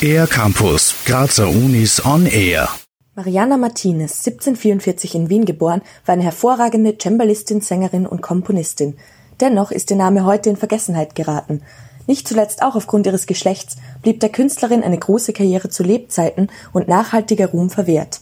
Air Campus, Grazer Unis on Air. Mariana Martinez, 1744 in Wien geboren, war eine hervorragende Cembalistin, Sängerin und Komponistin. Dennoch ist ihr Name heute in Vergessenheit geraten. Nicht zuletzt auch aufgrund ihres Geschlechts blieb der Künstlerin eine große Karriere zu Lebzeiten und nachhaltiger Ruhm verwehrt.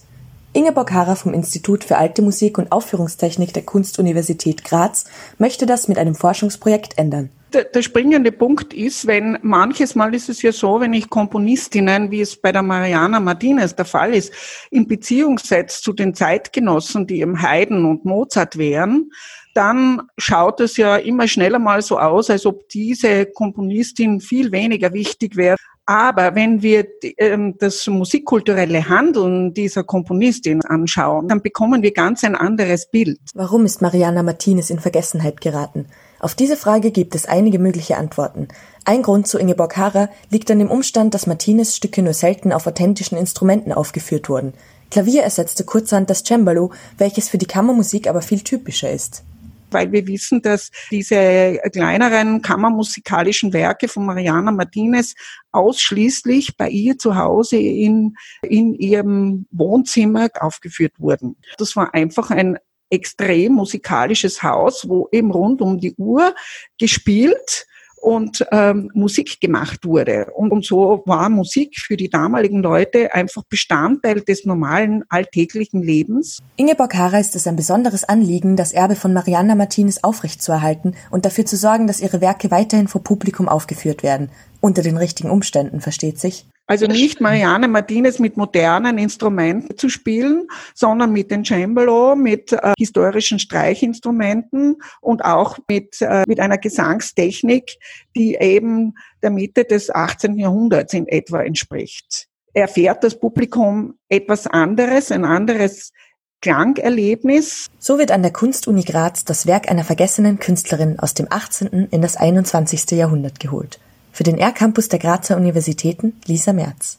Ingeborg Harrer vom Institut für Alte Musik und Aufführungstechnik der Kunstuniversität Graz möchte das mit einem Forschungsprojekt ändern. Der, der, springende Punkt ist, wenn manches Mal ist es ja so, wenn ich Komponistinnen, wie es bei der Mariana Martinez der Fall ist, in Beziehung setze zu den Zeitgenossen, die im Haydn und Mozart wären, dann schaut es ja immer schneller mal so aus, als ob diese Komponistin viel weniger wichtig wäre aber wenn wir ähm, das musikkulturelle Handeln dieser Komponistin anschauen, dann bekommen wir ganz ein anderes Bild. Warum ist Mariana Martinez in Vergessenheit geraten? Auf diese Frage gibt es einige mögliche Antworten. Ein Grund zu Ingeborg Harrer liegt an dem Umstand, dass Martinez Stücke nur selten auf authentischen Instrumenten aufgeführt wurden. Klavier ersetzte kurzerhand das Cembalo, welches für die Kammermusik aber viel typischer ist weil wir wissen, dass diese kleineren kammermusikalischen Werke von Mariana Martinez ausschließlich bei ihr zu Hause in, in ihrem Wohnzimmer aufgeführt wurden. Das war einfach ein extrem musikalisches Haus, wo eben rund um die Uhr gespielt und ähm, Musik gemacht wurde. Und, und so war Musik für die damaligen Leute einfach Bestandteil des normalen alltäglichen Lebens. Ingeborg Hara ist es ein besonderes Anliegen, das Erbe von Mariana Martinez aufrechtzuerhalten und dafür zu sorgen, dass ihre Werke weiterhin vor Publikum aufgeführt werden. Unter den richtigen Umständen, versteht sich. Also nicht Marianne Martinez mit modernen Instrumenten zu spielen, sondern mit dem Cembalo, mit äh, historischen Streichinstrumenten und auch mit, äh, mit einer Gesangstechnik, die eben der Mitte des 18. Jahrhunderts in etwa entspricht. Erfährt das Publikum etwas anderes, ein anderes Klangerlebnis. So wird an der Kunstuni Graz das Werk einer vergessenen Künstlerin aus dem 18. in das 21. Jahrhundert geholt. Für den R-Campus der Grazer Universitäten Lisa Merz.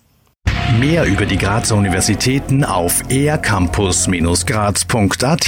Mehr über die Grazer Universitäten auf ercampus-graz.at